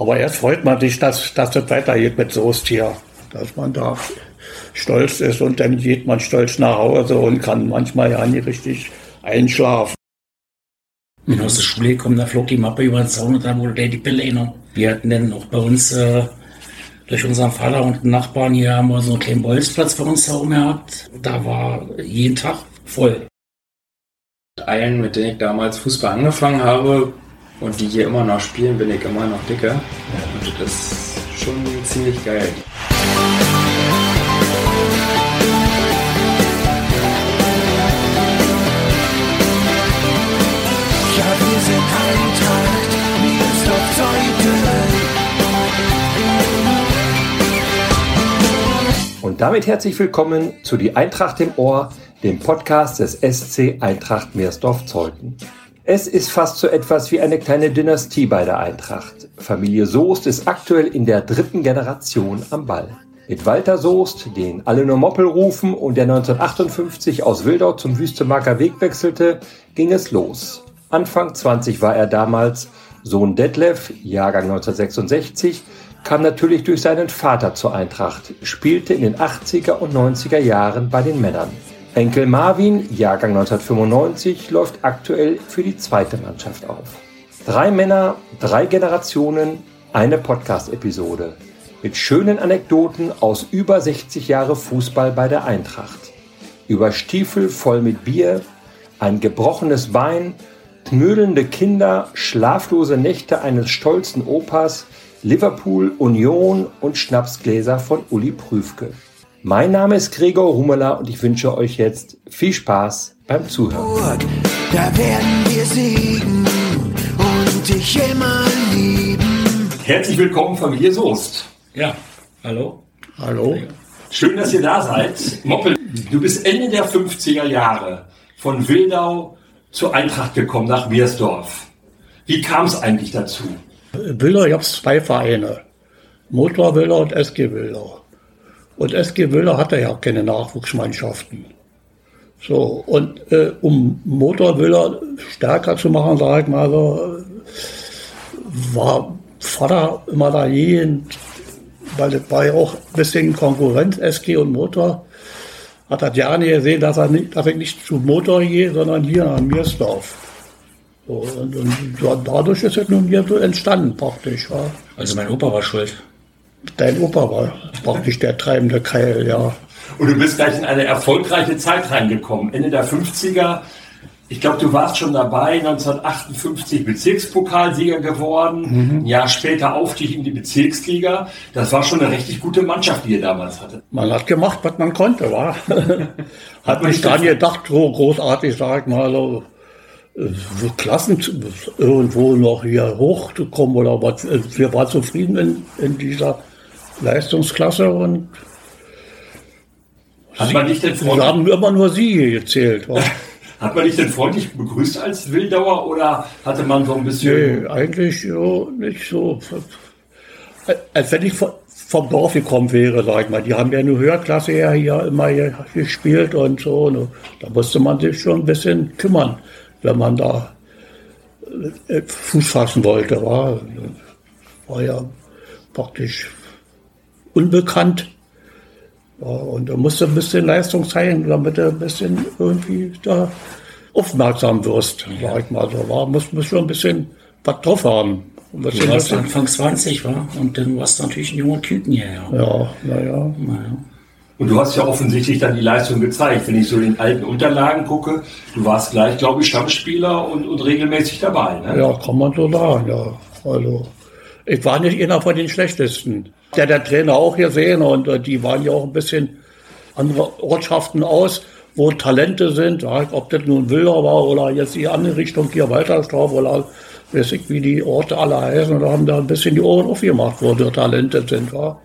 Aber jetzt freut man sich, dass, dass das weitergeht mit Soest hier. Dass man da stolz ist und dann geht man stolz nach Hause und kann manchmal ja nicht richtig einschlafen. Wenn aus der Schule kommt, da flog die Mappe über den Zaun und da wurde der die Pille inne. Wir hatten dann auch bei uns äh, durch unseren Vater und den Nachbarn hier haben wir so einen kleinen Bolzplatz bei uns herum gehabt. Da war jeden Tag voll. Allen, mit denen ich damals Fußball angefangen habe und die hier immer noch spielen, bin ich immer noch dicker. Und das ist schon ziemlich geil. Ja, wir sind Eintracht, mir ist auf Seite. Und damit herzlich willkommen zu Die Eintracht im Ohr, dem Podcast des SC Eintracht Meersdorf-Zeuthen. Es ist fast so etwas wie eine kleine Dynastie bei der Eintracht. Familie Soest ist aktuell in der dritten Generation am Ball. Mit Walter Soest, den alle nur Moppel rufen und der 1958 aus Wildau zum Wüstemarker Weg wechselte, ging es los. Anfang 20 war er damals. Sohn Detlef, Jahrgang 1966, kam natürlich durch seinen Vater zur Eintracht, spielte in den 80er und 90er Jahren bei den Männern. Enkel Marvin, Jahrgang 1995, läuft aktuell für die zweite Mannschaft auf. Drei Männer, drei Generationen, eine Podcast-Episode mit schönen Anekdoten aus über 60 Jahre Fußball bei der Eintracht. Über Stiefel voll mit Bier, ein gebrochenes Bein, knödelnde Kinder, schlaflose Nächte eines stolzen Opas, Liverpool, Union und Schnapsgläser von Uli Prüfke. Mein Name ist Gregor Rumela und ich wünsche euch jetzt viel Spaß beim Zuhören. Burg, da werden wir siegen und dich immer lieben. Herzlich willkommen, Familie Soest. Ja, hallo? Hallo? Schön, dass ihr da seid. Moppel, du bist Ende der 50er Jahre von Wildau zur Eintracht gekommen, nach Meersdorf. Wie kam es eigentlich dazu? Wildau, ich habe zwei Vereine. Motor Wildau und SG Wildau. Und SG Wildau hatte ja keine Nachwuchsmannschaften. So, und äh, um Motor Wildau stärker zu machen, sag ich mal so, war Vater immer dagegen, weil das war ja auch ein bisschen Konkurrenz, SG und Motor. Hat er gerne gesehen, dass, er nicht, dass ich nicht zu Motor gehe, sondern hier nach Miersdorf. So, und, und dadurch ist es nun hier so entstanden praktisch. Ja. Also mein Opa war schuld. Dein Opa war praktisch der treibende Keil, ja. Und du bist gleich in eine erfolgreiche Zeit reingekommen. Ende der 50er. Ich glaube, du warst schon dabei, 1958 Bezirkspokalsieger geworden. Ein Jahr später Aufstieg in die Bezirksliga. Das war schon eine richtig gute Mannschaft, die ihr damals hattet. Man hat gemacht, was man konnte, war. hat man nicht dran gedacht, so großartig, sag ich mal, so, Klassen irgendwo noch hier hochzukommen oder was. Wir waren zufrieden in, in dieser Leistungsklasse und Hat man dich denn wir freundlich, haben immer nur Siege gezählt. hat man dich denn freundlich begrüßt als Wildauer oder hatte man so ein bisschen... Nee, eigentlich so, nicht so. Als wenn ich vom Dorf gekommen wäre, sag ich mal. Die haben ja eine Höherklasse ja hier immer gespielt und so. Ne? Da musste man sich schon ein bisschen kümmern, wenn man da äh, Fuß fassen wollte. War, war ja praktisch unbekannt. Ja, und da musste ein bisschen Leistung zeigen, damit du ein bisschen irgendwie da aufmerksam wirst, sag ich mal. Da war, muss, muss schon ein bisschen was drauf haben. Du warst bisschen, Anfang 20, war? Und dann warst du natürlich ein junger Typen hier, ja. ja, naja. Naja. Und du hast ja offensichtlich dann die Leistung gezeigt. Wenn ich so in den alten Unterlagen gucke, du warst gleich, glaube ich, Stammspieler und, und regelmäßig dabei. Ne? Ja, kann man so sagen, ja. Also, ich war nicht einer von den schlechtesten. Der der Trainer auch gesehen und äh, die waren ja auch ein bisschen andere Ortschaften aus, wo Talente sind, ja, ob das nun Wilder war oder jetzt die andere Richtung hier Walterstorf oder weiß ich, wie die Orte alle heißen, und haben da ein bisschen die Ohren aufgemacht, wo die Talente sind, war.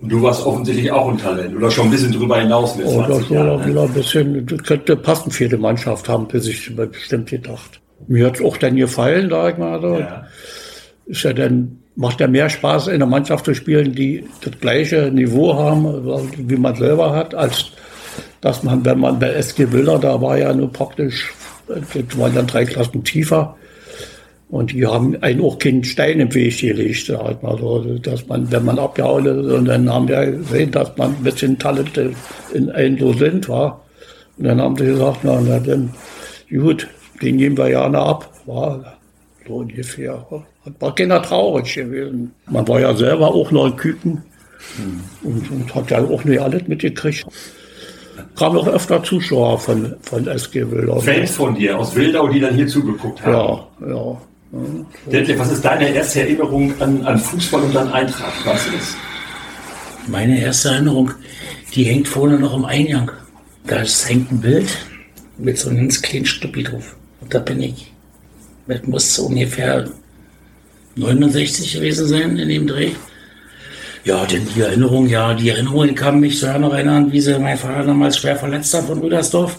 Und du warst offensichtlich auch ein Talent oder schon ein bisschen drüber hinaus mit Und das 20 war Jahren. Ne? wieder ein bisschen, das könnte passen für die Mannschaft, haben bis ich mir bestimmt gedacht. Mir hat es auch dann gefallen, sag ich mal. So. Ja. ist ja dann, macht ja mehr Spaß, in einer Mannschaft zu spielen, die das gleiche Niveau haben, wie man selber hat, als dass man, wenn man bei SG Willer, da war ja nur praktisch, das waren dann drei Klassen tiefer, Und die haben einen auch keinen Stein im Weg gelegt, halt mal. So, dass man, wenn man abgehauen ist, und dann haben wir gesehen, dass man ein bisschen Talente in einen so sind, war. Und dann haben sie gesagt, na, na dann, gut, den geben wir ja ab, war so ungefähr. War keiner traurig gewesen. Man war ja selber auch noch ein Küken und, und hat ja auch nicht alles mitgekriegt. Kamen auch öfter Zuschauer von, von SG Wildau. Fans von dir aus Wildau, die dann hier zugeguckt haben. Ja, ja. Detlef, was ist deine erste Erinnerung an, an Fußball und an Eintracht? Was ist? Meine erste Erinnerung, die hängt vorne noch im Eingang. Da ist, hängt ein Bild mit so einem ganz kleinen Stuppi drauf. Und da bin ich. Das muss ungefähr 69 gewesen sein in dem Dreh. Ja, denn die Erinnerung, ja, die Erinnerung kann mich so noch erinnern, wie sie mein Vater damals schwer verletzt hat von Rüdersdorf.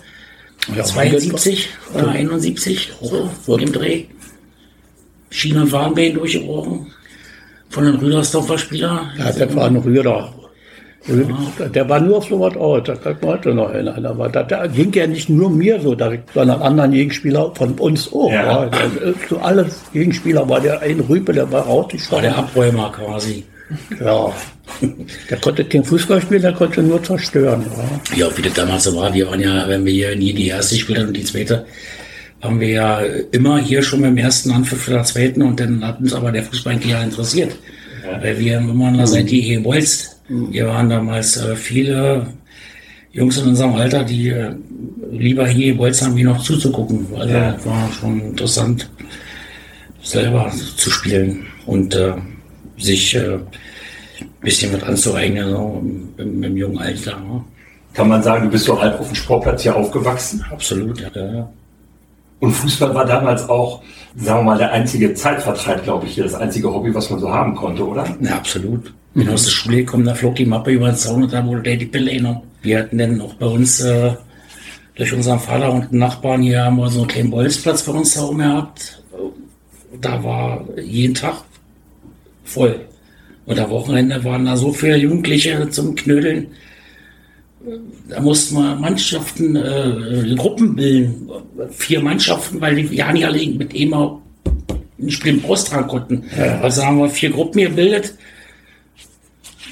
Ja, 72 oder 71, so im Dreh. Schienen- und Warnbein durchgebrochen. Von den Rüdersdorfer Spieler. Ja, das war ein Rüder. Der war nur auf sowas aus, das kann man heute noch erinnern. Aber das, da ging ja nicht nur mir so, sondern anderen Gegenspieler von uns auch. Ja. Ja. Zu alle Gegenspieler war der ein Rüpe, der war War rausgestochen. der Abräumer quasi. Ja. Der konnte kein Fußball spielen, der konnte nur zerstören. Ja. Ja, wie das damals so war, wir waren ja, wenn wir hier nie die erste gespielt haben und die zweite, haben wir ja immer hier schon mit dem ersten Anpfiff für der zweiten und dann hat uns aber der Fußball eigentlich ja interessiert. Weil wir immer an der Seite hier bolzt. Wir waren damals äh, viele Jungs in unserem Alter, die äh, lieber hier gebolzt haben, wie noch zuzugucken. Also Ja. war schon interessant, selber zu spielen und äh, sich äh, bisschen was anzueignen, so im, im, im jungen Alter. Ne? Kann man sagen, du bist so halb auf dem Sportplatz hier aufgewachsen? Absolut, ja. Und Fußball war damals auch, sagen wir mal, der einzige Zeitvertreib, glaube ich, das einzige Hobby, was man so haben konnte, oder? Ja, absolut. Bin aus der Schule gekommen, da flog die Mappe über den Zaun und da wurde der die Pille genommen. Wir hatten dann auch bei uns, äh, durch unseren Vater und Nachbarn hier, haben wir so einen kleinen Bolzplatz bei uns herum gehabt. Da war jeden Tag voll. Und am Wochenende waren da so viele Jugendliche zum Knödeln. Da mussten wir Mannschaften, äh, Gruppen bilden. Vier Mannschaften, weil die ja nicht alle mit immer ein Spiel austragen konnten. Also haben wir vier Gruppen gebildet,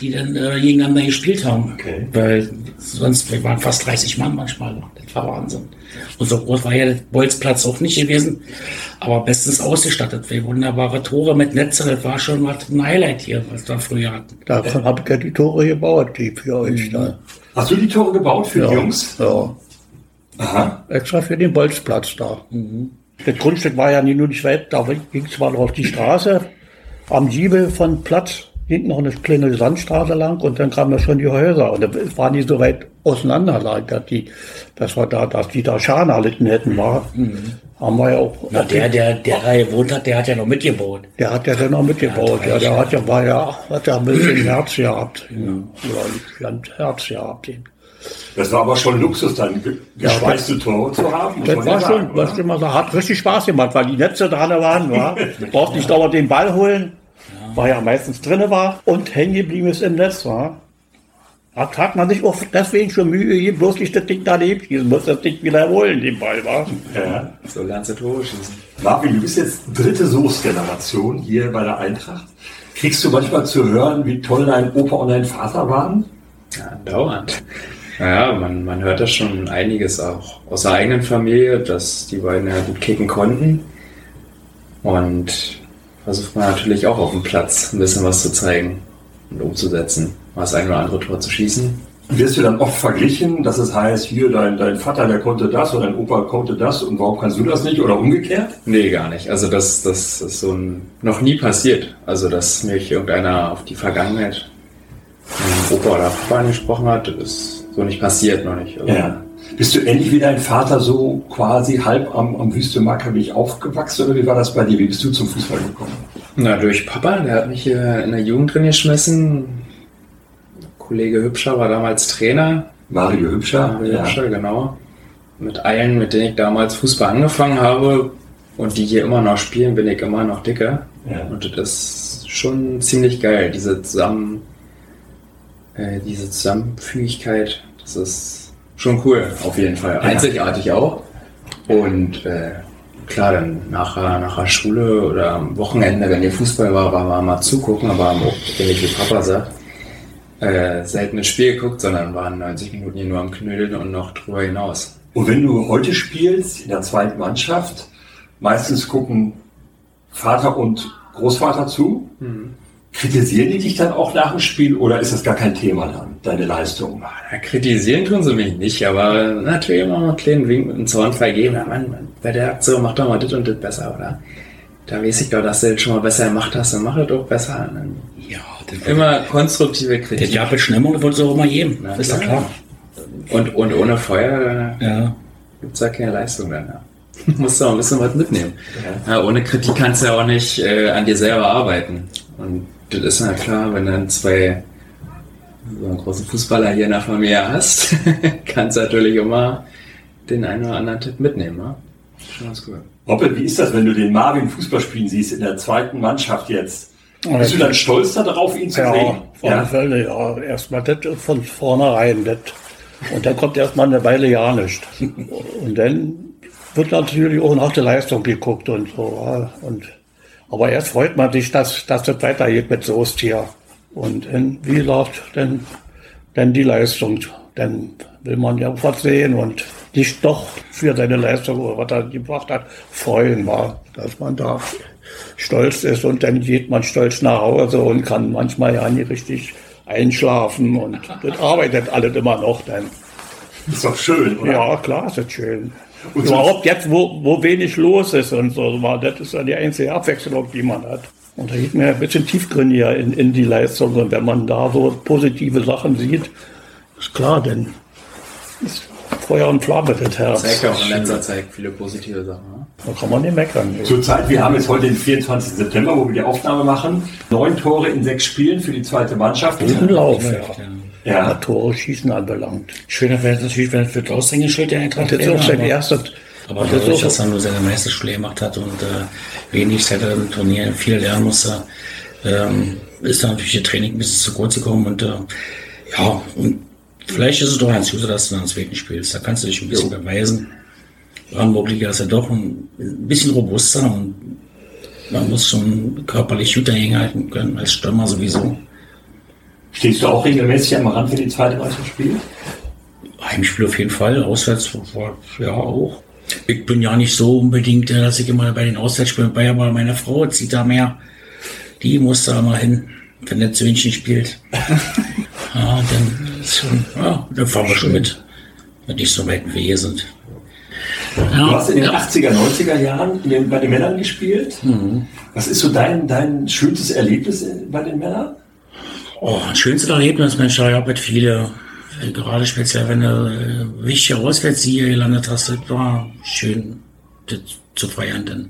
die dann äh, gegeneinander gespielt haben. Okay. Weil sonst, wir waren fast 30 Mann manchmal. Das war Wahnsinn. Und so groß war ja der Bolzplatz auch nicht gewesen, aber bestens ausgestattet. Wir wunderbare Tore mit Netze, das war schon was ein Highlight hier, was wir früher hatten. Davon habe ich ja die Tore gebaut, die für euch da. Hast du die Tore gebaut für Ja, die Jungs? ja. Aha. Extra für den Bolzplatz da. Das Grundstück war ja nie nur nicht weit, da ging zwar noch auf die Straße, am Giebel von Platz, hinten noch eine kleine Sandstraße lang und dann kamen da schon die Häuser und das war nicht so weit auseinander, dass die, das war da, dass die da Schaden erlitten hätten, war. Haben wir ja auch. Na, der, der, der da gewohnt hat, der hat ja noch mitgebaut. Der hat ja dann noch mitgebaut, ja, der hat ja, war ja, hat ja ein bisschen Herz gehabt, ja, oder nicht ganz Herz gehabt. Das war aber schon Luxus, dann ge- geschweißte Tore zu haben. Das war ja schon, sagen, was oder? immer so, hat richtig Spaß gemacht, weil die Netze dran waren, war. Braucht nicht dauernd den Ball holen, weil ja meistens drinne war und hängen geblieben ist im Netz, war. Da hat man sich auch deswegen schon Mühe gegeben, bloß nicht das Ding daneben schießen, muss das Ding wieder holen, den Ball, war. Ja. So lernst du Tore schießen. Marvin, du bist jetzt dritte Soßgeneration hier bei der Eintracht. Kriegst du manchmal zu hören, wie toll dein Opa und dein Vater waren? Ja, dauernd. Naja, man, man hört da schon einiges auch aus der eigenen Familie, dass die beiden ja gut kicken konnten. Und versucht man natürlich auch auf dem Platz ein bisschen was zu zeigen und umzusetzen. Mal das ein oder andere Tor zu schießen. Wirst du dann oft verglichen, dass es heißt, hier, dein, dein Vater, der konnte das oder dein Opa konnte das und warum kannst du das nicht oder umgekehrt? Nee, gar nicht. Also das, das ist so ein, noch nie passiert. Also dass mich irgendeiner auf die Vergangenheit Opa oder Papa angesprochen hat, das ist so nicht passiert noch nicht. Also, Bist du ähnlich wie dein Vater so quasi halb am, am Wüste Maccabi aufgewachsen oder wie war das bei dir? Wie bist du zum Fußball gekommen? Na, durch Papa, der hat mich hier in der Jugend drin geschmissen. Kollege Hübscher war damals Trainer. Mario Hübscher. Mario Hübscher, genau. Mit allen, mit denen ich damals Fußball angefangen habe und die hier immer noch spielen, bin ich immer noch dicker. Ja. Und das ist schon ziemlich geil, diese zusammen, äh, diese Zusammenfügigkeit. Das ist schon cool, auf jeden Fall. Einzigartig auch. Und äh, klar, dann nach, äh, nach der Schule oder am Wochenende, wenn ihr Fußball war, war man mal zugucken, aber auch, ähnlich wie Papa sagt, äh, selten das Spiel geguckt, sondern waren 90 Minuten hier nur am Knödeln und noch drüber hinaus. Und wenn du heute spielst in der zweiten Mannschaft, meistens gucken Vater und Großvater zu. Kritisieren die dich dann auch nach dem Spiel oder ist das gar kein Thema dann, deine Leistung? Ja, kritisieren tun sie mich nicht, aber natürlich immer mal einen kleinen Wink mit dem Zornfall geben. Ja, Mann, bei der Aktion mach doch mal das und das besser, oder? Da weiß ich doch, dass du das schon mal besser gemacht hast, dann mach das doch besser. Und Ja, Immer konstruktive Kritik. Diabel Schnemmung, das wollte es auch immer geben. Na, ist ja klar. Und, und ohne Feuer äh, Ja. gibt's ja keine Leistung dann. Ja. Musst du auch ein bisschen was mitnehmen. Ja, ohne Kritik kannst du ja auch nicht äh, an dir selber arbeiten. Und das ist ja klar, wenn dann zwei so einen großen Fußballer hier in der Familie hast, kannst du natürlich immer den einen oder anderen Tipp mitnehmen. Ja? Schon ganz cool. Hoppe, wie ist das, wenn du den Marvin Fußball spielen siehst in der zweiten Mannschaft jetzt? Ja, Bist du dann stolz darauf, ihn zu Ja, sehen? auf alle Fälle, ja. Erstmal das von vornherein. Das. Und dann kommt erstmal eine Weile ja nicht. Und dann wird natürlich auch nach der Leistung geguckt und so. Ja. Und, aber erst freut man sich, dass, dass das weitergeht mit Soest hier. Und dann, wie gesagt, dann, dann die Leistung. Dann will man ja was sehen und sich doch für seine Leistung oder was er gebracht hat, freuen, war, dass man da stolz ist und dann geht man stolz nach Hause und kann manchmal ja nicht richtig einschlafen und das arbeitet alles immer noch dann. Ist doch schön, oder? Ja, klar, ist das schön. Und Überhaupt jetzt, wo, wo wenig los ist und so, war, das ist ja die einzige Abwechslung, die man hat. Und da geht mir ein bisschen tiefgründiger in, in die Leistung. Und wenn man da so positive Sachen sieht, ist klar, denn ist Feuer und Flamme das Herz. Zeigt ja auch in letzter Zeit viele positive Sachen. Ja? Da kann man nicht meckern. Zurzeit, wir haben jetzt heute den 24. September, wo wir die Aufnahme machen. Neun Tore in sechs Spielen für die zweite Mannschaft. Guten Lauf, ja. Ja. Tore schießen anbelangt. Schöner wäre es natürlich, wenn es für das Aushängeschild der Eintracht Das ist auch sein aber- erstes. Aber das dadurch, ist dass er nur seine Meisterschule gemacht hat und äh, wenig Zeit hat im Turnier, viel lernen musste, ähm, ist da natürlich das Training ein bisschen zu kurz gekommen und äh, ja, und vielleicht ist es doch ganz gut, dass du dann ins zweiten spielst. Da kannst du dich ein bisschen beweisen. Brandenburg-Liga ist ja doch ein, ein bisschen robuster und man muss schon körperlich gut dagegen halten können, als Stürmer sowieso. Stehst du auch regelmäßig am Rand, wenn die zweite Mannschaft spielt? Heimspiel auf jeden Fall, auswärts ja auch. Ich bin ja nicht so unbedingt, äh, dass ich immer bei den Auswärtsspielen bei, aber meine Frau zieht da mehr. Die muss da mal hin, wenn der Söhnchen spielt. ja, dann schon, ja, dann fahren wir schon mit, wenn nicht so weit Wege sind. Du Ja, hast in den ja. 80er, 90er Jahren den, bei den Männern gespielt. Was ist so dein, dein schönstes Erlebnis äh, bei den Männern? Oh, ein schönstes Erlebnis, Mensch, da gab es viele. Äh, Gerade speziell, wenn du äh, wichtige Auswärtssiege gelandet hast, das war schön das zu feiern dann.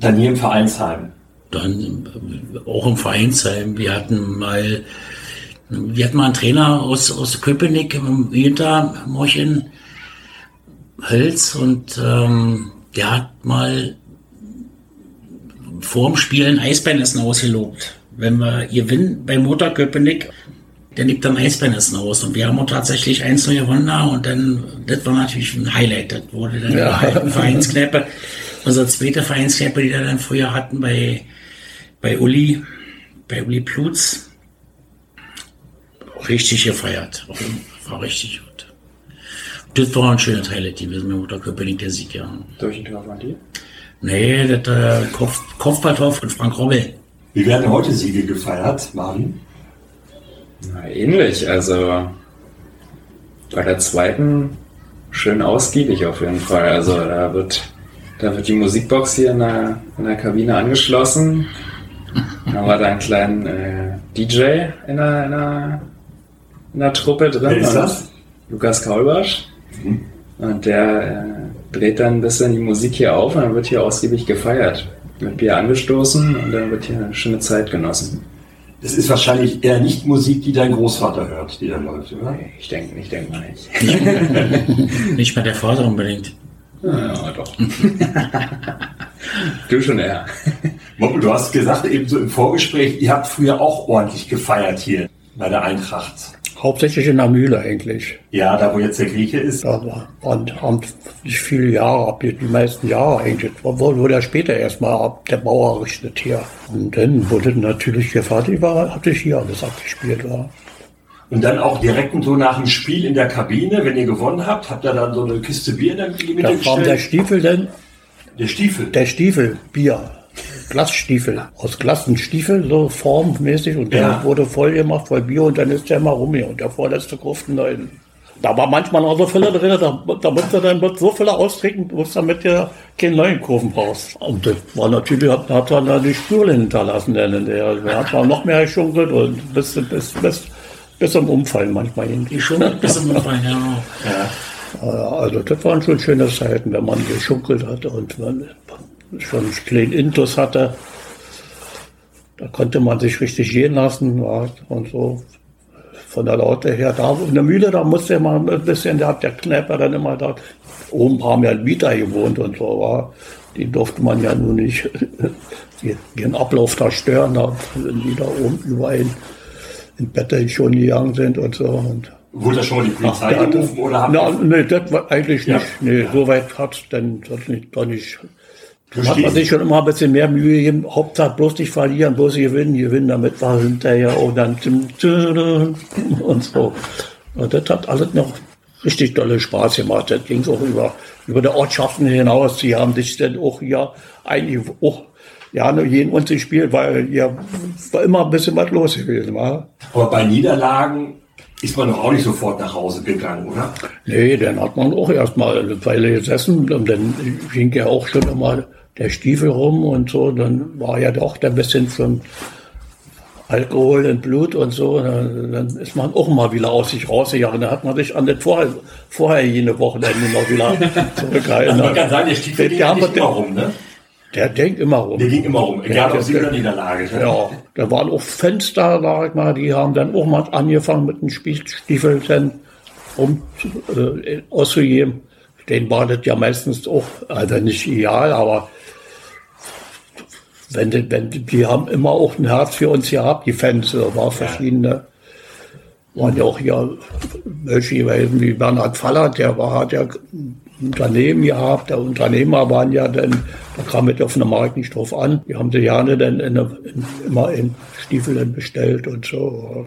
Dann hier im Vereinsheim. dann äh, auch im Vereinsheim. Wir hatten mal, wir hatten mal einen Trainer aus, aus Köpenick im Winter, Morchen Hölz, und ähm, der hat mal vor dem Spiel ein Eisbeinessen ausgelobt. Wenn wir gewinnen bei Motor Köpenick, dann liegt dann Eisbeinessen aus. Und wir haben auch tatsächlich 1 0 gewonnen da und dann, das war natürlich ein Highlight. Das wurde dann Ja. ja. Vereinskneipe. Unsere zweite Vereinskneipe, die wir dann früher hatten bei, bei Uli, bei Uli Plutz. Richtig gefeiert. War richtig gut. Das war ein schöner Highlight, die wir mit Motor Köpenick, der Sieg, ja. Durch den Tor von dir? Nee, das äh, Kopf, Kopfballtor von Frank Robbel. Wie werden heute Siege gefeiert, Marvin? Na, ähnlich. Also bei der zweiten schön ausgiebig auf jeden Fall. Also da wird, da wird die Musikbox hier in der, in der Kabine angeschlossen. Haben wir da einen kleinen äh, DJ in der, in, der, in der Truppe drin. Wer ist das? Lukas Kaulbasch. Und der äh, dreht dann ein bisschen die Musik hier auf und dann wird hier ausgiebig gefeiert. Mit Bier angestoßen und dann wird hier eine schöne Zeit genossen. Das ist wahrscheinlich eher nicht Musik, die dein Großvater hört, die da läuft, oder? Ich denke ich denk mal nicht. Nicht mal der Vater unbedingt. Ja, doch. du schon eher. Moppel, du hast gesagt, eben so im Vorgespräch, ihr habt früher auch ordentlich gefeiert hier bei der Eintracht. Hauptsächlich in der Mühle eigentlich. Ja, da wo jetzt der Grieche ist. Da war- waren, haben nicht viele Jahre, die, die meisten Jahre eigentlich. Obwohl wurde er später erstmal ab der Bauer errichtet hier. Und dann wurde natürlich hier fertig war, hatte ich hier alles abgespielt war. Und dann auch direkt so nach dem Spiel in der Kabine, wenn ihr gewonnen habt, habt ihr dann so eine Kiste Bier in die Mitte Da kam der? Stiefel denn, Der Stiefel. der Stiefel, Bier. Glasstiefel, aus Glassenstiefel, so formmäßig, und der Ja. wurde voll gemacht, voll Bier, und dann ist der mal rum hier, und der vorletzte Kurften da hinten. Da war manchmal noch so Fülle drin, da, da musste dann mit so Fülle austrinken, bloß damit du keinen neuen Kurven brauchst. Und das war natürlich, hat, hat dann da die Spüle hinterlassen, denn der, der hat dann noch mehr geschunkelt und bis, bis, bis, bis zum Umfallen manchmal irgendwie. schon bis zum Umfallen, ja. Ja, Also das waren schon schöne Zeiten, wenn man geschunkelt hatte und man schon einen kleinen Intus hatte. Da konnte man sich richtig gehen lassen ja, und so. Von der Laute her, da in der Mühle, da musste man ein bisschen, da hat der Kneiper dann immer da, oben haben ja Mieter gewohnt und so, war. Die durfte man ja nun nicht ihren Ablauf da stören, da, wenn die da oben überall in, in Bette schon gegangen sind und so. Und Wurde da schon mal die Polizei ja, gerufen oder na, nee, das war eigentlich Ja. nicht. Nee, so weit hat es nicht, doch nicht. Da hat man sich schon immer ein bisschen mehr Mühe gegeben. Hauptsache bloß nicht verlieren, bloß gewinnen, gewinnen, damit war hinterher und dann und so. Und das hat alles noch richtig dolle Spaß gemacht. Das ging auch über, über die Ortschaften hinaus. Die haben sich dann auch hier eigentlich auch ja, nur jeden uns gespielt, weil ja war immer ein bisschen was los gewesen, war. Aber bei Niederlagen ist man doch auch nicht sofort nach Hause gegangen, oder? Nee, dann hat man auch erstmal eine Weile gesessen und dann ging ja auch schon immer der Stiefel rum und so. Dann war ja doch ein bisschen von Alkohol im Blut und so. Dann, dann ist man auch mal wieder aus sich rausgegangen. Da hat man sich an das vorher, vorher jene Wochenende noch wieder zurückgehalten. Also man kann sagen, der Stiefel ging Der- ja der- nicht immer rum, ne? Der denkt immer rum. Der ging immer rum, egal Der- ob Sieg der- oder Niederlage. Ne? ja, da waren auch Fenster, sag ich mal, die haben dann auch mal angefangen mit den dann um äh, auszugeben. Den war das ja meistens auch, also nicht ideal, aber wenn, die- wenn, die- die haben immer auch ein Herz für uns gehabt, die Fans, war verschiedene, waren ja auch hier welche gewesen, wie Bernhard Faller, der war, ein Unternehmen gehabt, der Unternehmer waren ja dann, da kam es auf den Markt nicht drauf an, die haben sie gerne dann in, in, immer in Stiefeln bestellt und so.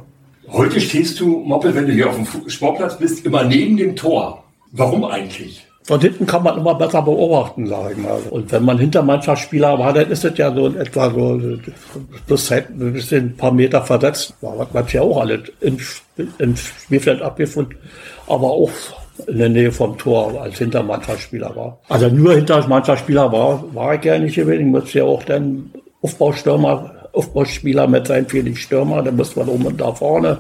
Heute stehst du, Moppel, wenn du hier auf dem Sportplatz bist, immer neben dem Tor. Warum eigentlich? Von hinten kann man immer besser beobachten, sage ich mal. Und wenn man Hintermannschaftsspieler war, dann ist es ja so in etwa so plus Zeit ein bisschen ein paar Meter versetzt. Da hat man ja auch alles im, im Spielfeld abgefunden, aber auch in der Nähe vom Tor als Hintermannschaftsspieler war. Also nur Hintermannschaftsspieler war, war ich ja nicht gewesen. Ich musste ja auch dann Aufbaustürmer, Aufbauspieler mit sein die Stürmer. Da musste man oben und da vorne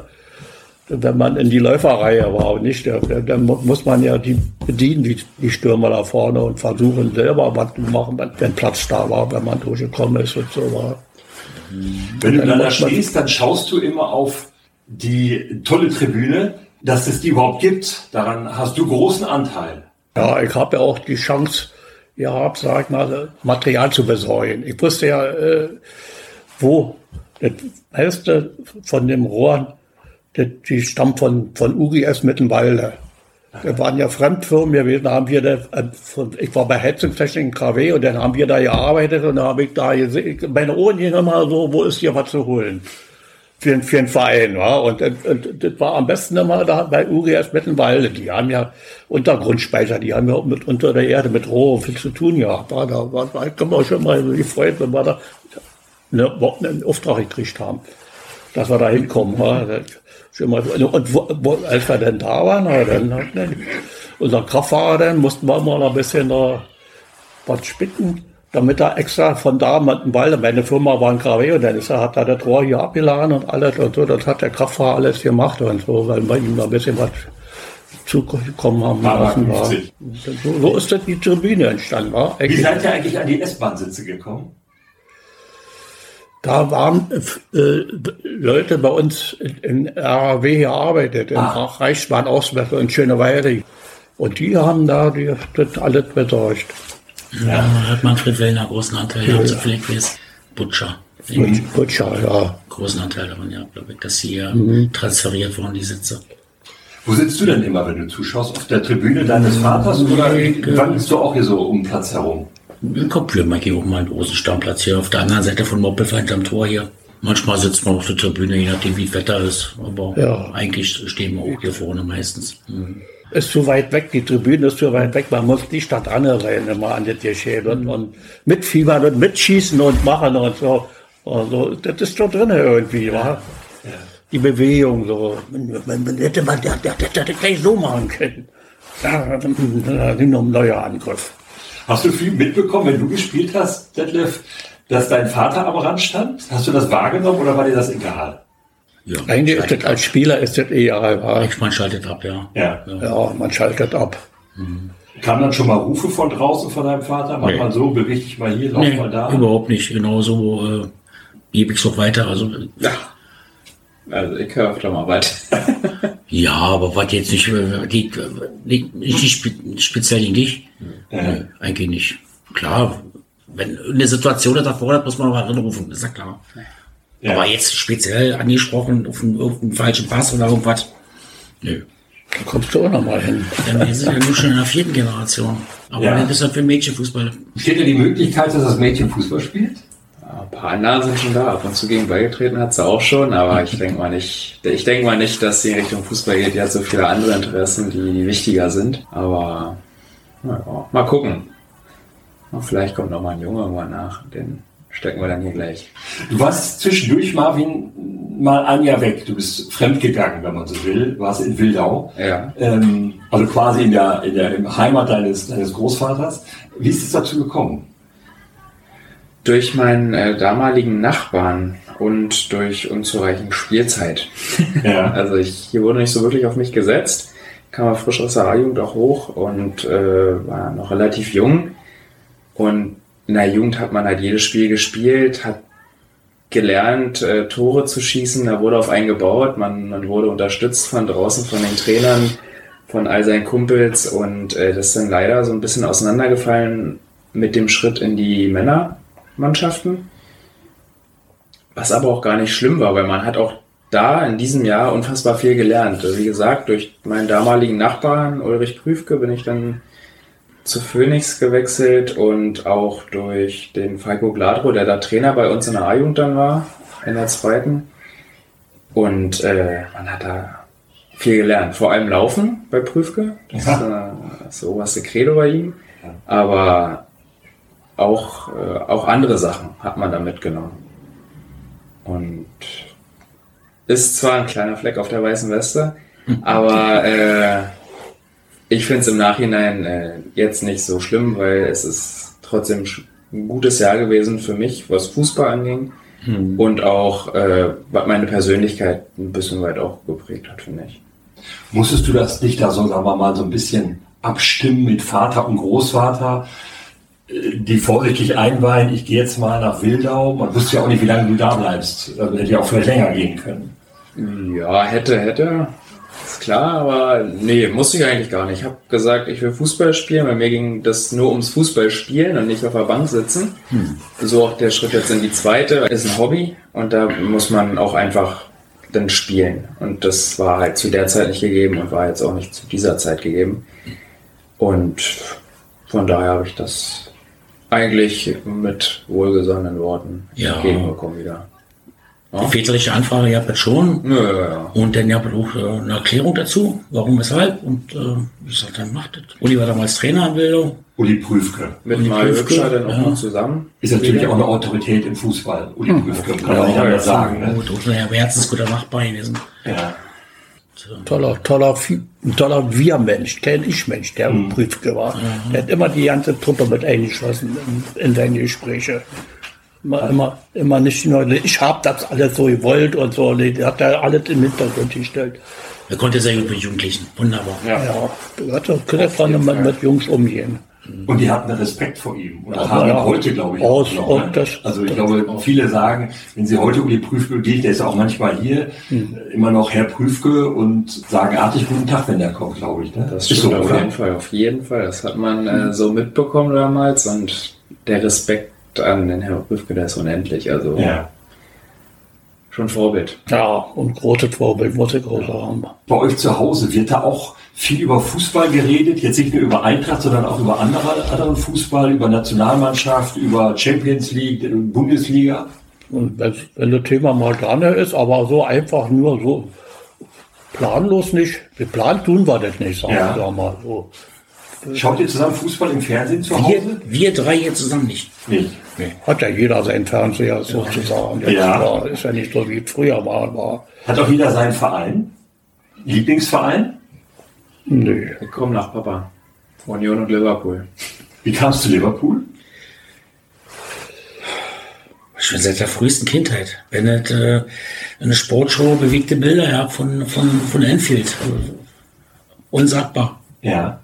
wenn man in die Läuferreihe war und nicht, dann dann mu- muss man ja die bedienen, die, die Stürmer da vorne und versuchen selber was zu machen, wenn Platz da war, wenn man durchgekommen ist und so war. Wenn du Dann da stehst, dann schaust du immer auf die tolle Tribüne, dass es die überhaupt gibt. Daran hast du großen Anteil. Ja, ich habe ja auch die Chance gehabt, sag ich mal, Material zu besorgen. Ich wusste ja, äh, wo das meiste von dem Rohr, das, die stammt von, von UGS Mittenwalde. Wir waren ja Fremdfirmen gewesen, haben wir da, äh, ich war bei Heizungstechnik in KW und dann haben wir da gearbeitet und da habe ich da gesehen, meine Ohren gingen immer so, wo ist hier was zu holen? Für, für einen Verein, wa? Und, und, und das war am besten immer da bei UGS Mittenwalde. Die haben ja Untergrundspeicher, die haben ja mit unter der Erde, mit Rohr viel zu tun gehabt. wa? Da war, da kann man schon mal gefreut, wenn wir da eine, einen Auftrag gekriegt haben, dass wir da hinkommen. wa? Und wo, wo, als wir dann da waren, dann dann unser Kraftfahrer, dann mussten wir mal ein bisschen da was spicken, damit er extra von da Mittenwalde, meine Firma war in KW und dann ist er, hat er das Rohr hier abgeladen und alles und so, das hat der Kraftfahrer alles gemacht und so, weil wir ihm da ein bisschen was zukommen haben lassen. War. 50. So, so ist das die Tribüne entstanden. War. Wie seid ihr eigentlich an die S-Bahn-Sitze gekommen? Da waren äh, Leute bei uns in, in RAW gearbeitet, in Ah. Reichsbahn Auswärts in Schöneweide. Und die haben da die, das alles besorgt. Ja, da hat Manfred Wellner großen Anteil gehabt, so viel ich weiß. Butcher. Butcher, ja. Großen Anteil daran, ja, glaube ich, dass sie ja Mhm. transferiert wurden, die Sitze. Wo sitzt du denn immer, wenn du zuschaust? Auf der Tribüne deines Vaters oder wandelst du auch hier so um den Platz herum? Im Kopflöhr mal hier oben mal einen großen Stammplatz hier auf der anderen Seite von Moppelfeind am Tor hier. Manchmal sitzt man auf der Tribüne, je nachdem wie das Wetter ist. Aber Ja. eigentlich stehen wir auch hier vorne meistens. Mhm. Ist zu weit weg, die Tribüne ist zu weit weg. Man muss die Stadt rennen, immer an das Geschehen und, und mitfiebern und mitschießen und machen und so. Also, das ist doch drin irgendwie, wa? Die Bewegung, so. Man, man hätte man, hätte gleich so machen können. Ja, dann noch ein neuer Angriff. Hast du viel mitbekommen, wenn du gespielt hast, Detlef, dass dein Vater am Rand stand? Hast du das wahrgenommen oder war dir das egal? Ja, Eigentlich ist das als Spieler ist das egal, wa? Ich man schaltet ab, ja. Ja. Ja, man schaltet ab. Kamen dann schon mal Rufe von draußen von deinem Vater? Mach Nee. mal so, beweg dich mal hier, lauf Nee, mal da. überhaupt nicht. Genauso äh, gebe ich es auch weiter. Also Ja. Also ich höre öfter mal weiter. ja, aber was jetzt nicht äh, liegt, äh, liegt nicht spe speziell in dich. Ja. Nee, eigentlich nicht. Klar, wenn eine Situation das erfordert, muss man mal anrufen, ist ja klar. Ja. Aber jetzt speziell angesprochen auf einen, irgendeinen falschen Pass oder irgendwas. Nö. Da kommst du auch noch mal hin. Denn wir sind ja nur schon in der vierten Generation. Aber Ja. das ist ja für Mädchenfußball. Steht dir die Möglichkeit, dass das Mädchen Fußball spielt? Ein paar Anlagen sind schon da. Ab und zu gegen beigetreten hat sie auch schon, aber ich denke mal nicht, ich denke mal nicht, dass sie in Richtung Fußball geht. Die hat so viele andere Interessen, die wichtiger sind. Aber naja, mal gucken. Vielleicht kommt noch mal ein Junge irgendwann nach. Den stecken wir dann hier gleich. Du warst zwischendurch, Marvin, mal ein Jahr weg. Du bist fremdgegangen, wenn man so will. Warst in Wildau. Ja. Ähm, also quasi in der, in der im Heimat deines, deines Großvaters. Wie ist es dazu gekommen? Durch meinen äh, damaligen Nachbarn und durch unzureichende Spielzeit. Ja. Also ich, hier wurde nicht so wirklich auf mich gesetzt. Kam mal frisch aus der A-Jugend auch hoch und äh, war noch relativ jung. Und in der Jugend hat man halt jedes Spiel gespielt, hat gelernt, äh, Tore zu schießen. Da wurde auf einen gebaut. Man, man wurde unterstützt von draußen, von den Trainern, von all seinen Kumpels. Und äh, das ist dann leider so ein bisschen auseinandergefallen mit dem Schritt in die Männermannschaften. Was aber auch gar nicht schlimm war, weil man hat auch da in diesem Jahr unfassbar viel gelernt. Also wie gesagt, durch meinen damaligen Nachbarn Ulrich Prüfke bin ich dann zu Phoenix gewechselt und auch durch den Falco Gladro, der da Trainer bei uns in der A-Jugend dann war, in der zweiten. Und äh, man hat da viel gelernt. Vor allem Laufen bei Prüfke. Das ist äh, das oberste Credo bei ihm. Aber auch, äh, auch andere Sachen hat man da mitgenommen. Und ist zwar ein kleiner Fleck auf der weißen Weste, aber äh, ich finde es im Nachhinein äh, jetzt nicht so schlimm, weil es ist trotzdem ein gutes Jahr gewesen für mich, was Fußball anging und auch äh, meine Persönlichkeit ein bisschen weit auch geprägt hat, finde ich. Musstest du das nicht da so, sagen wir mal, so ein bisschen abstimmen mit Vater und Großvater, äh, die vorsichtig einweihen, ich gehe jetzt mal nach Wildau. Man wusste ja auch nicht, wie lange du da bleibst. Also hätte ja auch vielleicht länger gehen können. Ja, hätte, hätte. Ist klar, aber nee, musste ich eigentlich gar nicht. Ich habe gesagt, ich will Fußball spielen, weil mir ging das nur ums Fußballspielen und nicht auf der Bank sitzen. So auch der Schritt jetzt in die zweite. Ist ein Hobby und da muss man auch einfach dann spielen. Und das war halt zu der Zeit nicht gegeben und war jetzt auch nicht zu dieser Zeit gegeben. Und von daher habe ich das eigentlich mit wohlgesonnenen Worten Ja. entgegenbekommen wieder. Die väterliche Anfrage, ihr habt das schon. Ja, ja, ja. Und dann habt ihr auch äh, eine Erklärung dazu, warum, weshalb. Und äh, wie gesagt, dann macht das. Uli war damals Trainer in Bildung. Uli Prüfke Mit Uli Mario Prüfke, Hübscher dann auch ja. noch zusammen. ist natürlich auch eine Autorität im Fußball. Uli Prüfke, kann man nicht anders sagen. Ne? Gut, auch ein herzensguter Nachbar gewesen. Ja. Toller, toller, Vi- ein toller Wir-Mensch, kein Ich-Mensch, der Mhm. Prüfke war. Der hat immer die ganze Truppe mit eingeschlossen in, in seine Gespräche. Immer, immer, immer nicht nur, ich hab das alles so gewollt und so. Nee, der hat da alles im Hintergrund gestellt. Er konnte sehr gut mit Jugendlichen. Wunderbar. Ja, der hat doch clever mit, mit Jungs umgehen. Und die hatten Respekt vor ihm. Und das Ja, haben ja. heute, glaube ich, Aus- auch noch. Ne? das- also ich glaube, viele sagen, wenn sie heute Uli Prüfke geht, der ist auch manchmal hier, Hm. äh, immer noch Herr Prüfke und sagen artig guten Tag, wenn der kommt, glaube ich. Ne? Das ist so, auf oder? jeden Fall, auf jeden Fall. Das hat man äh, so mitbekommen damals und der Respekt an den Herr Rüfke, der ist unendlich. Also Ja. schon Vorbild. Ja, und großes Vorbild, muss ich auch sagen. Bei euch zu Hause wird da auch viel über Fußball geredet, jetzt nicht nur über Eintracht, sondern auch über andere, anderen Fußball, über Nationalmannschaft, über Champions League, Bundesliga. Und wenn, wenn das Thema mal dran ist, aber so einfach nur so planlos nicht. Geplant tun wir das nicht, sagen Ja. wir mal so. Schaut ihr zusammen Fußball im Fernsehen zu Wir, Hause? wir drei hier zusammen nicht. Nicht. Hat ja jeder seinen Fernseher sozusagen. Jetzt Ja. war- ist ja nicht so wie früher mal war. Hat auch jeder seinen Verein? Lieblingsverein? Nö. Ich komme nach Papa. Union und Liverpool. Wie kamst du zu Liverpool? Schon seit der frühesten Kindheit. Wenn es äh, eine Sportshow bewegte Bilder ja, von, von, von Enfield. Also, unsagbar. Ja.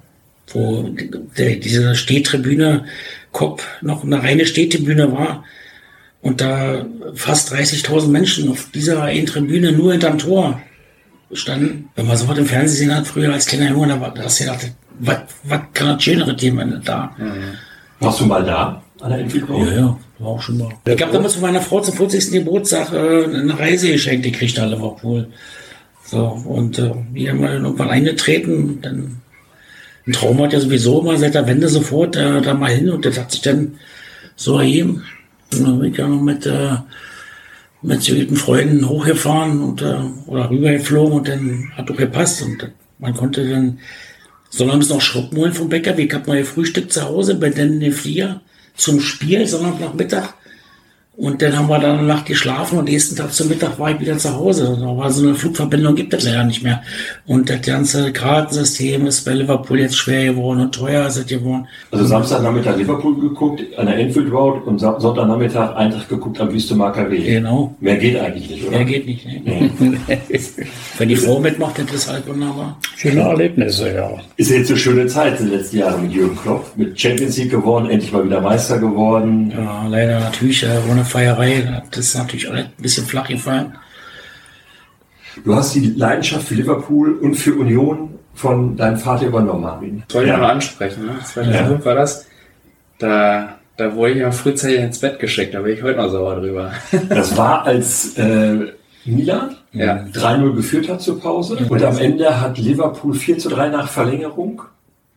Wo diese Stehtribüne Kopf noch eine reine Stehtribüne war und da fast 30.000 Menschen auf dieser einen Tribüne nur hinterm Tor standen. Wenn man sowas im Fernsehen gesehen hat, früher als kleiner Junge, da, war, da hast du gedacht, was, was kann das schönere Thema denn da? Warst du mal da an der? Ja, ja, war auch schon mal. Ich habe damals von meiner Frau zum 40. Geburtstag äh, eine Reise geschenkt gekriegt nach Liverpool. So, und äh, wir haben dann irgendwann eingetreten. Dann, ein Traum hat ja sowieso immer seit der Wende sofort äh, da mal hin und das hat sich dann so ergeben. Und dann bin ich ja noch mit, äh, mit so guten Freunden hochgefahren und, äh, oder rübergeflogen und dann hat doch gepasst. Und man konnte dann so lange noch Schruppen holen vom Bäcker. Ich hab mal gefrühstückt zu Hause, in den Flieger zum Spiel, sondern nach Mittag. Und dann haben wir dann eine Nacht geschlafen und nächsten Tag zum Mittag war ich wieder zu Hause. Da war so eine Flugverbindung, gibt es leider nicht mehr. Und das ganze Kartensystem ist bei Liverpool jetzt schwer geworden und teuer ist es geworden. Also Samstagnachmittag Liverpool geguckt an der Enfield Road und Sonntagnachmittag Eintracht geguckt am Wüstemarker Weg. Genau. Mehr geht eigentlich nicht, oder? Mehr geht nicht. Ne? Wenn die Frau mitmacht, das ist halt wunderbar. Schöne Erlebnisse, ja. Ist ja jetzt eine schöne Zeit in den letzten Jahren mit Jürgen Klopp. Mit Champions League geworden, endlich mal wieder Meister geworden. Ja, leider natürlich äh, ohne Feierei. Das ist natürlich ein bisschen flach gefallen. Du hast die Leidenschaft für Liverpool und für Union von deinem Vater übernommen, Armin. Das wollte ich Ja. noch ansprechen. Ne? 2005 war das. Da, da wurde ich ja frühzeitig ins Bett geschickt. Da bin ich heute noch sauer drüber. Das war, als äh, Milan Ja. 3-0 geführt hat zur Pause. Und am Ende hat Liverpool 4 zu 3 nach Verlängerung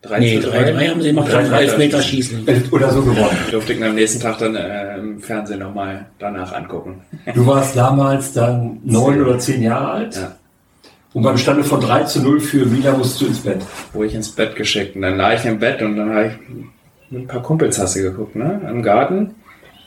3 Nee, zu 3-3 haben sie gemacht, 3-3 beim Elfmeterschießen. oder so gewonnen. Durfte ich am nächsten Tag dann äh, im Fernsehen nochmal danach angucken. Du warst damals dann neun oder zehn Jahre alt. Ja. Und beim Stande von 3 zu 0 für Milan musst du ins Bett. Wurde ich ins Bett geschickt. Und dann lag ich im Bett und dann habe ich mit ein paar Kumpels hast du geguckt, ne? Im Garten.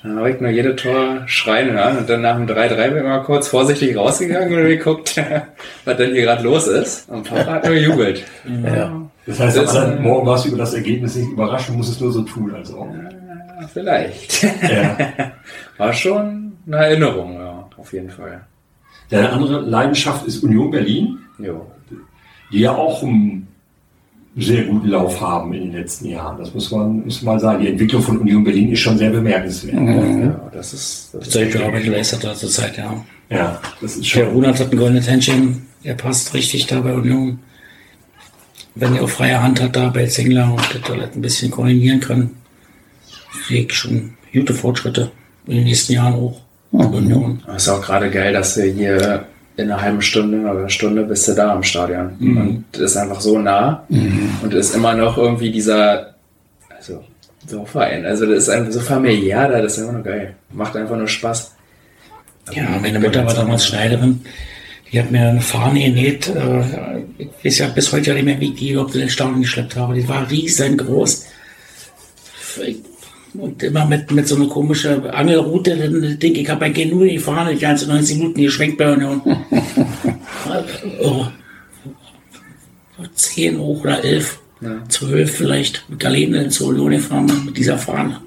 Dann habe ich nur jede Tor schreien hören. Und dann nach dem 3-3 bin ich mal kurz vorsichtig rausgegangen und geguckt, was denn hier gerade los ist. Und Papa hat nur gejubelt. ja. Das heißt, am Das- anderen Morgen warst du über das Ergebnis nicht überrascht und musstest nur so tun. Also. Ja, Vielleicht. Ja. War schon eine Erinnerung, ja, auf jeden Fall. Deine andere Leidenschaft ist Union Berlin, Jo. die ja auch einen sehr guten Lauf haben in den letzten Jahren. Das muss man, muss man sagen. Die Entwicklung von Union Berlin ist schon sehr bemerkenswert. Ja, das ist, das ist Solche Arbeit geleistet hat zur Zeit, ja. Ja, das ist Der schon. Runert hat ein goldenes Händchen. Er passt richtig da bei Union. Wenn er auch freie Hand hat da bei Zingler und das halt ein bisschen koordinieren kann, sehe ich schon gute Fortschritte in den nächsten Jahren auch. bei Union. ist auch gerade geil, dass du hier in einer halben Stunde oder einer Stunde bist du da am Stadion. Und das ist einfach so nah. Und es ist immer noch irgendwie dieser, also, so Verein. Also, das ist einfach so familiär da, das ist einfach nur geil. Macht einfach nur Spaß. Ja, meine Mutter war damals Schneiderin. Die hat mir eine Fahne genäht. Äh, ich weiß ja bis heute ja nicht mehr, wie ich die überhaupt in den Staunen geschleppt habe. Die war riesengroß. Und immer mit, mit so einer komischen Angelroute. Dann denke ich, ich habe eigentlich nur die Fahne die ganze 90 Minuten geschwenkt bei Union. oh. Zehn hoch oder elf, zwölf vielleicht. Mit Galenen zur Union gefahren mit dieser Fahne.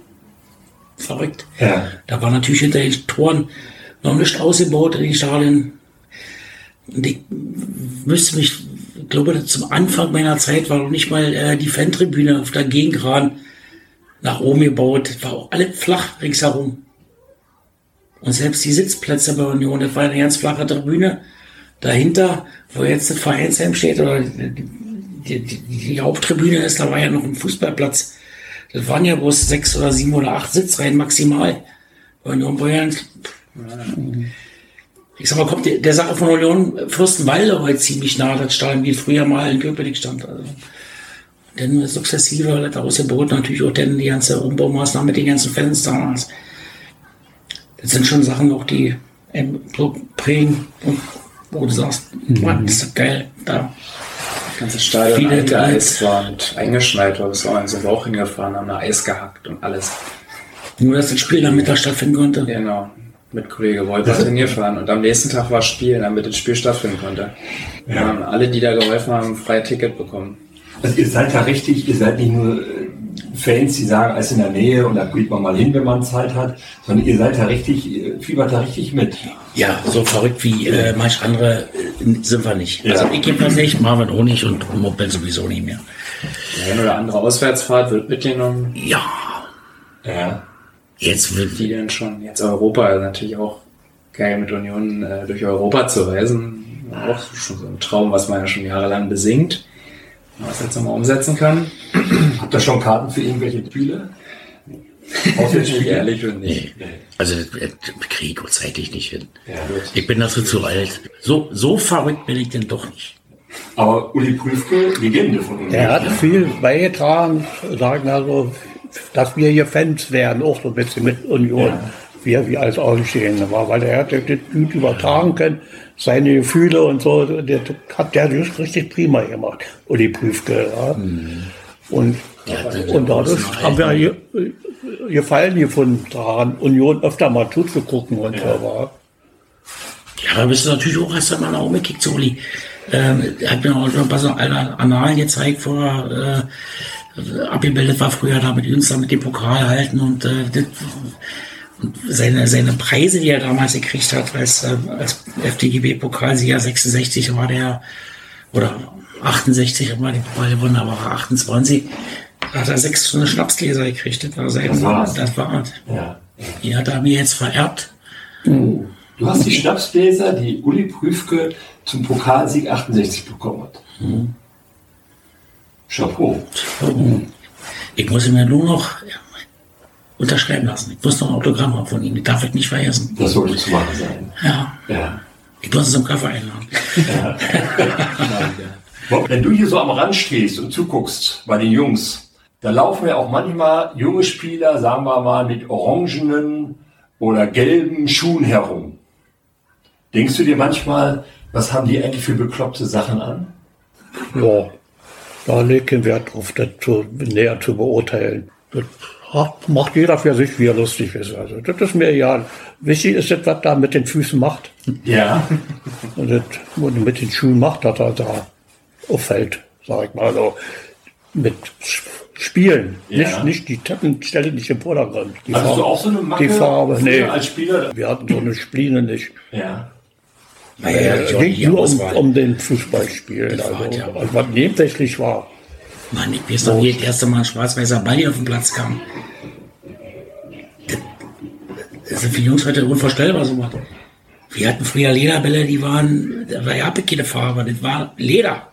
Verrückt. Ja. Da war natürlich hinter den Toren noch nicht ausgebaut in den Stadien. Und ich müsste mich, ich glaube, zum Anfang meiner Zeit war noch nicht mal äh, die Fantribüne auf der Gegengrad nach oben gebaut. War auch alle flach ringsherum. Und selbst die Sitzplätze bei Union, das war eine ganz flache Tribüne. Dahinter, wo jetzt das Vereinsheim steht, oder die, die, die, die Haupttribüne ist, da war ja noch ein Fußballplatz. Das waren ja bloß sechs oder sieben oder acht Sitzreihen maximal. Bei Union Bayern. Ich sag mal, kommt der, der Sache von Union Fürstenwalde heute ziemlich nah, das Stadion, wie früher mal in Köpenick stand. Also. Dann sukzessive daraus geboten natürlich auch dann die ganze Umbaumaßnahmen mit den ganzen Fenstern. Das sind schon Sachen auch, die ähm, so prägen und wo du sagst, Mann, ist das geil. Da Das ganze Stadion Viele eingeeist war und eingeschneit war. Bis wir auch hingefahren, haben da Eis gehackt und alles. nur, dass das Spiel dann Mittag stattfinden konnte. Genau. Mit Kollege Wolper trainieren Und am nächsten Tag war Spiel, damit das Spiel stattfinden konnte. Wir haben alle, die da geholfen haben, ein freies Ticket bekommen. Also ihr seid da richtig, ihr seid nicht nur äh, Fans, die sagen, alles in der Nähe und da geht man mal hin, wenn man Zeit hat, sondern ihr seid da richtig, ihr fiebert da richtig mit. Ja, so verrückt wie äh, manch andere äh, sind wir nicht. Ja. Also ich jedenfalls nicht, Marvin auch nicht und Mopel sowieso nicht mehr. Die eine oder andere Auswärtsfahrt wird mitgenommen. Ja, Ja. jetzt wird Die dann schon. Jetzt Europa ist natürlich auch geil mit Union äh, durch Europa zu reisen. Auch schon so ein Traum, was man ja schon jahrelang besingt. Was jetzt nochmal umsetzen kann. Habt ihr schon Karten für irgendwelche Spiele? Bin ich ehrlich und nicht. Also äh, kriege ich kurzzeitig nicht hin. Ja. Ich bin dazu zu alt. So, so verrückt bin ich denn doch nicht. Aber Uli Prüfke, Legende von uns. Der hat viel beigetragen, sagen also, dass wir hier Fans werden, auch so ein bisschen mit Union. Wir, wie als Außenstehende war, weil er hat das gut übertragen können, seine Gefühle und so, das hat der richtig prima gemacht, Uli Prüfke. Ja. Und, und dadurch haben wir hier, äh, Gefallen gefunden daran, Union öfter mal zuzugucken und so war. Ja, da bist du natürlich auch erst einmal nach oben gekickt, so Uli. Ähm, er hat mir auch ein paar so Annalen gezeigt, wo er äh, abgebildet war früher da mit uns, da mit dem Pokal halten und, äh, das, seine, seine Preise, die er damals gekriegt hat, als, äh, als FDGB-Pokalsieger 66 war der, oder 68 hat man den Pokal gewonnen, aber 28 hat er sechs eine Schnapsgläser gekriegt. Das war sein, Das war's. das war es. Ja. Die hat er mir jetzt vererbt. Du hast die Schnapsgläser, die Uli Prüfke zum Pokalsieg 68 bekommen hat. Chapeau. Ich muss ihn mir nur noch ja, unterschreiben lassen. Ich muss noch ein Autogramm haben von ihm. Das darf ich nicht vergessen. Das sollte zu machen sein. Ja, Ja. ich muss ihn zum Kaffee einladen. Bob, Wenn du hier so am Rand stehst und zuguckst bei den Jungs, da laufen ja auch manchmal junge Spieler, sagen wir mal, mit orangenen oder gelben Schuhen herum. Denkst du dir manchmal, was haben die eigentlich für bekloppte Sachen an? Ja, da legt kein Wert drauf, das zu, näher zu beurteilen. Das macht jeder für sich, wie er lustig ist. Also, das ist mir ja wichtig ist, das, was da mit den Füßen macht. Ja. Und das, was er mit den Schuhen macht, dass er da auffällt, sag ich mal. Also, mit Sp- Spielen. Ja. Nicht, nicht die Teppenstelle, nicht im Vordergrund. Die Also so auch so eine Macke Die Farbe, nee. als Spieler? Wir hatten so eine Spline nicht. Ja. Naja, ja, ging nie nur um, um den Fußballspielen. Das war Also, ja. also, was nebensächlich war. Mann, ich weiß noch, wie das erste Mal ein schwarz-weißer Ball hier auf den Platz kam. Das- Das sind für Jungs heute unvorstellbar so was. Wir hatten früher Lederbälle, die waren, da war ja keine Farbe, das war Leder.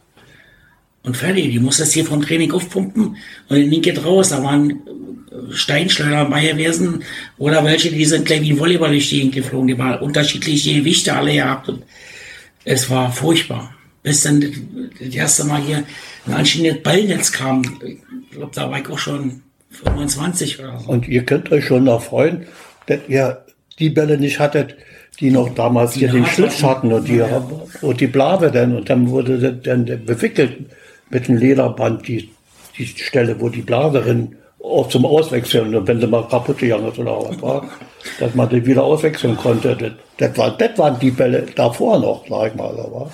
Und fertig, die musstest hier vom Training aufpumpen und den Link geht raus. Da waren äh, Steinschleuder dabei gewesen oder welche, die sind gleich wie ein Volleyball durch die geflogen. Die waren unterschiedliche Gewichte alle gehabt und es war furchtbar. Bis dann das, erste Mal hier ein anständiges Ballnetz kam. Ich glaube, da war ich auch schon 25 oder so. Und ihr könnt euch schon noch freuen, dass ihr die Bälle nicht hattet, die noch damals hier den Schlitz hatten. und die, und die Blase dann. Und dann wurde das dann bewickelt mit dem Lederband die, die Stelle, wo die Blase drin auch zum Auswechseln, und wenn sie mal kaputt gegangen ist oder was war, dass man die wieder auswechseln konnte. Das, das, war, das waren die Bälle davor noch, sag ich mal. Aber.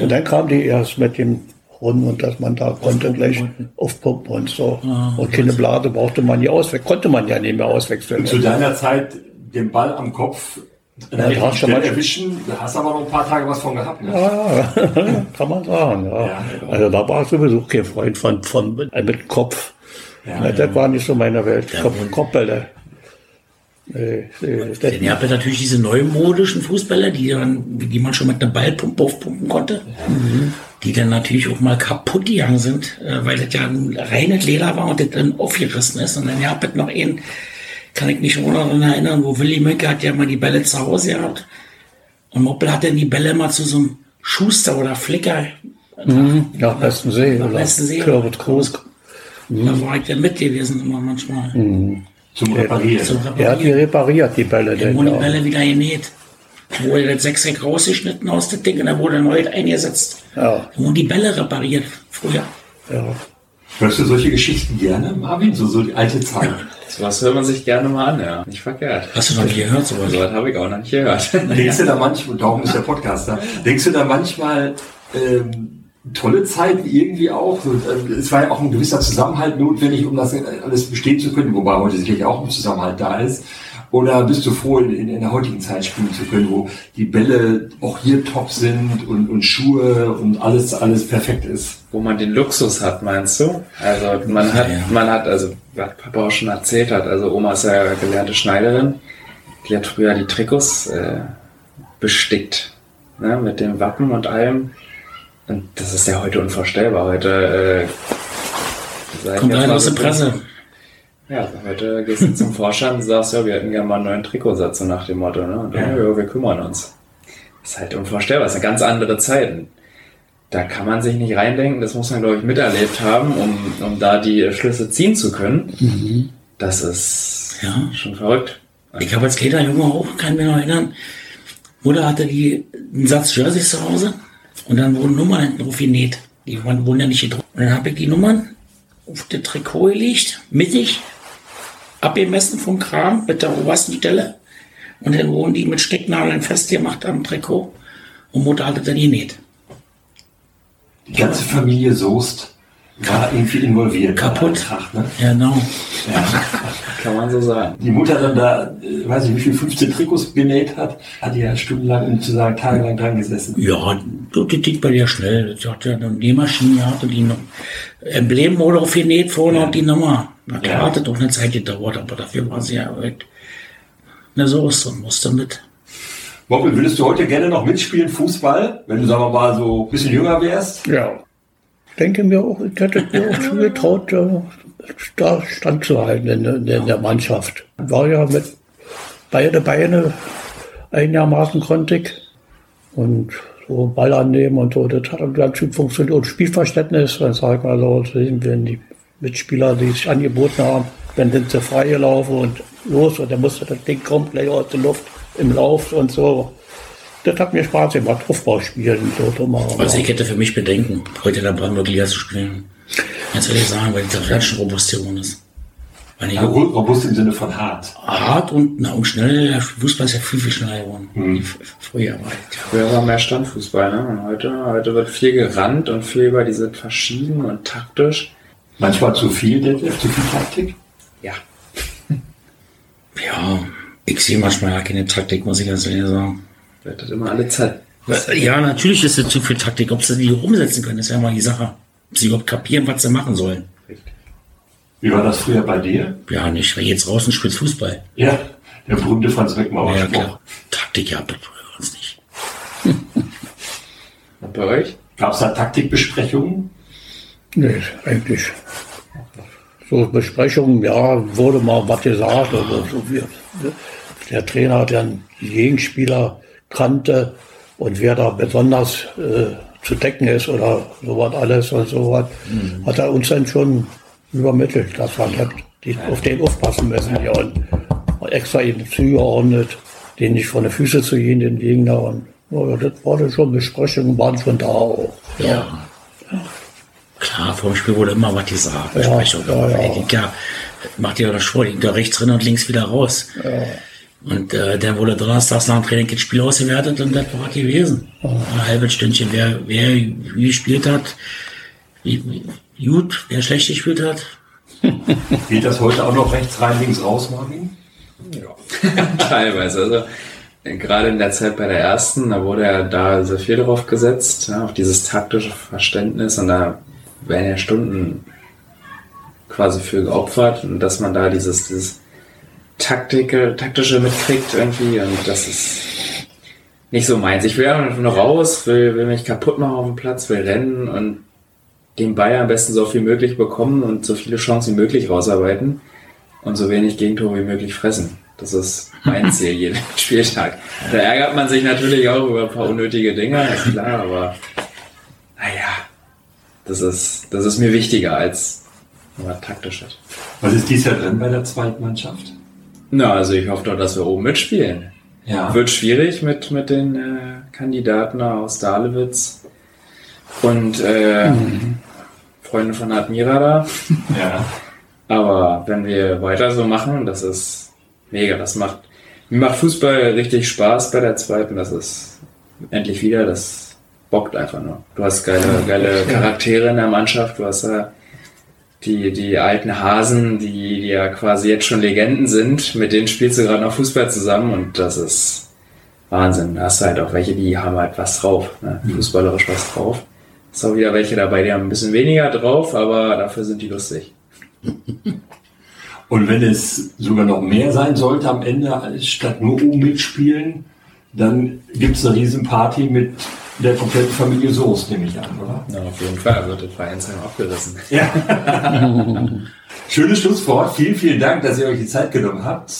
Und dann kam die erst mit dem Rund und dass man da konnte gleich aufpumpen und so. und keine Blase brauchte man ja auswechseln, konnte man ja nicht mehr auswechseln. Zu deiner Zeit den Ball am Kopf Ja, da hast du manchmal- erwischen, da hast du aber noch ein paar Tage was von gehabt. Ne? Ja, kann man sagen. Ja. Ja. Also da war ich sowieso kein Freund von, von äh, mit Kopf. Ja, das war nicht so meine Welt. Kopf, Kopfbälle. Nee, nee, Denn ihr habt ja natürlich diese neumodischen Fußballer, die, dann, die man schon mit einem Ballpump aufpumpen konnte, die dann natürlich auch mal kaputt gegangen sind, äh, weil das ja ein reines Leder war und das dann aufgerissen ist. Und dann ja, habt ihr noch einen, kann ich mich noch daran erinnern, wo Willi Mecke hat ja mal die Bälle zu Hause gehabt. Und Moppel hat dann die Bälle mal zu so einem Schuster oder Flicker nach Westensee nach Westensee Kürbet Groß. Da war ich ja mit gewesen immer manchmal. Zum Reparieren. Zum Er hat die Reparieren. repariert, die Bälle. Denn, wurden die. Bälle wieder genäht. Dann wurde das Sechseck rausgeschnitten aus dem Ding und dann wurde neu eingesetzt. Ja, Dann wurden die Bälle repariert früher. ja. Hörst du solche Geschichten gerne, Marvin? So, so die alte Zeit. Was hört man sich gerne mal an, ja. Nicht verkehrt. Hast du noch nie gehört sowas? So was habe ich auch noch nicht gehört. Denkst du da manchmal, darum ist der Podcast da, denkst du da manchmal, ähm, tolle Zeiten irgendwie auch? So, äh, es war ja auch ein gewisser Zusammenhalt notwendig, um das alles bestehen zu können, wobei heute sicherlich auch ein Zusammenhalt da ist. Oder bist du froh, in, in, in der heutigen Zeit spielen zu können, wo die Bälle auch hier top sind und, und Schuhe und alles, alles perfekt ist? Wo man den Luxus hat, meinst du? Also man hat, Ja. man hat, also was Papa auch schon erzählt hat, also Oma ist ja gelernte Schneiderin, die hat früher die Trikots äh, bestickt, ne, mit dem Wappen und allem. Und das ist ja heute unvorstellbar. Heute äh, Kommt rein aus der Presse. Ja, heute gehst du zum Vorstand und sagst, ja, wir hätten gerne mal einen neuen Trikotsatz, so nach dem Motto, ne? Und dann, ja. wir kümmern uns. Das ist halt unvorstellbar, das sind ganz andere Zeiten. Da kann man sich nicht reindenken, das muss man, glaube ich, miterlebt haben, um, um da die Schlüsse ziehen zu können. Das ist Ja. schon verrückt. Ich habe als kleiner Junge auch, kann mich noch erinnern, Mutter hatte die, einen Satz Jerseys zu Hause und dann wurden Nummern genäht. Die wurden ja nicht gedruckt. Und dann habe ich die Nummern auf das Trikot gelegt, mittig, abgemessen vom Kram mit der obersten Stelle. Und dann wurden die mit Stecknadeln festgemacht am Trikot. Und Mutter hatte dann genäht. Die ganze Familie Soest war irgendwie involviert. Kaputt. Eintracht, ne? Ja, genau. Kann man so sagen. Die Mutter dann da, äh, weiß ich wie viel, 15 Trikots genäht hat, hat die ja stundenlang, um zu sagen, tagelang dran gesessen. Ja, das geht bei dir schnell. Das hat ja dann die Maschine gehabt und die noch Emblem wurde aufgenäht vorne und die Nummer. Na klar, Ja. hat das doch eine Zeit gedauert, aber dafür war sie ja weg. Na so ist und musste mit. Bobbel, würdest du heute gerne noch mitspielen, Fußball? Wenn du, sagen wir mal, so ein bisschen jünger wärst? Ja. Ich denke mir auch, ich hätte mir auch zugetraut, äh, da standzuhalten in, in, in der Mannschaft. War ja mit beide Beine einigermaßen konnte ich. Und so Ball annehmen und so, das hat dann ganz gut funktioniert. Und Spielverständnis, dann sag ich mal so, wenn die Mitspieler, die sich angeboten haben, dann sind sie freigelaufen und los und dann musste das Ding komplett aus der Luft im Lauf und so. Das hat mir Spaß gemacht, Aufbau spielen so. zu machen. Also ich hätte für mich Bedenken, heute in der Brandenburg Liga zu spielen. Jetzt will ich sagen, weil die ganz schön robust geworden ist. Ja, ro- robust im Sinne von hart. hart und, na, und schnell, der Fußball ist ja viel, viel schneller geworden. Mhm. f- Früher war ich. Früher war mehr Standfußball, ne? Und heute, heute wird viel gerannt und viel über diese verschieden und taktisch. Manchmal zu viel, zu viel Taktik. Ja. Ja, ich sehe manchmal ja keine Taktik, muss ich ganz ehrlich sagen. Wird das immer alle Zeit. Ja, natürlich ist es zu viel Taktik. Ob sie die umsetzen können, ist ja mal die Sache. Ob sie überhaupt kapieren, was sie machen sollen. Wie war das früher bei dir? Ja, nicht, weil jetzt draußen spielt Fußball. Ja, der berühmte Franz Beckenbauer Ja, klar. Taktik, ja, das bei uns nicht. Und bei euch? Gab es da Taktikbesprechungen? Nee, eigentlich. So Besprechungen, ja, wurde mal was gesagt. Oder so. Der Trainer hat ja die Gegenspieler kannte und wer da besonders äh, zu decken ist oder sowas alles und sowas, hat er uns dann schon übermittelt, dass wir nicht die, auf den aufpassen müssen. Ja, und extra ihn zugeordnet, den nicht von den Füßen zu gehen, den Gegner. Und ja, das war dann schon Besprechungen, waren schon da auch. Ja. Klar, vor dem Spiel wurde immer was gesagt. Ja, Besprechung. ja, ja. Ja, macht ihr das vor, da rechts drin und links wieder raus. Und äh, dann wurde donnerstags nach dem Training das Spiel ausgewertet und das war gewesen. Ein halbes Stündchen, wer, wer wie gespielt hat, wie, wie gut, wer schlecht gespielt hat. Geht das heute auch noch rechts rein, links raus, Marvin? Teilweise. Also gerade in der Zeit bei der ersten, da wurde ja da sehr viel drauf gesetzt, ja, auf dieses taktische Verständnis und da werden ja Stunden quasi für geopfert und dass man da dieses, dieses Taktik, taktische mitkriegt irgendwie und das ist nicht so meins. Ich will einfach nur raus, will, will mich kaputt machen auf dem Platz, will rennen und den Ball am besten so viel möglich bekommen und so viele Chancen wie möglich rausarbeiten und so wenig Gegentore wie möglich fressen. Das ist mein Ziel jeden Spieltag. Da ärgert man sich natürlich auch über ein paar unnötige Dinge, ist klar, aber naja, das ist, das ist mir wichtiger als nur taktisches. Was ist dies Jahr drin bei der zweiten Mannschaft? Na, also ich hoffe doch, dass wir oben mitspielen. Ja. Wird schwierig mit, mit den äh, Kandidaten aus Dahlewitz und äh, Freunde von Admira da. Ja. Aber wenn wir weiter so machen, das ist mega. Das macht, mir macht Fußball richtig Spaß bei der zweiten. Das ist endlich wieder, das bockt einfach nur. Du hast geile, geile Charaktere in der Mannschaft. Du hast ja die, die alten Hasen, die, die ja quasi jetzt schon Legenden sind. Mit denen spielst du gerade noch Fußball zusammen und das ist Wahnsinn. Da hast du halt auch welche, die haben halt was drauf. Ne? Fußballerisch was drauf. Ist auch wieder welche dabei, die haben ein bisschen weniger drauf, aber dafür sind die lustig. Und wenn es sogar noch mehr sein sollte am Ende, als statt nur oben mitspielen, dann gibt es eine Riesenparty mit der kompletten Familie Soest, nehme ich an, oder? Ja, auf jeden Fall wird der Vereinsheim abgerissen. Schönes Schlusswort. Vielen, vielen Dank, dass ihr euch die Zeit genommen habt.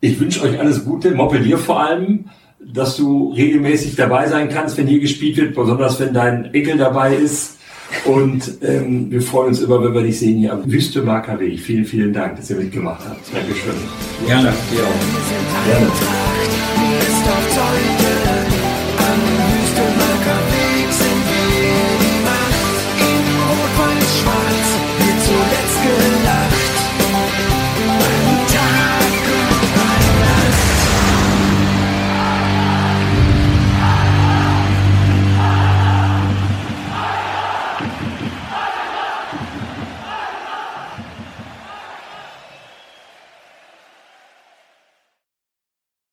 Ich wünsche euch alles Gute, Moppelier vor allem, dass du regelmäßig dabei sein kannst, wenn hier gespielt wird, besonders wenn dein Enkel dabei ist. Und ähm, wir freuen uns immer, wenn wir dich sehen hier am Wüste Marker Weg. Vielen, vielen Dank, dass ihr mitgemacht habt. Dankeschön. Gerne. Dir auch.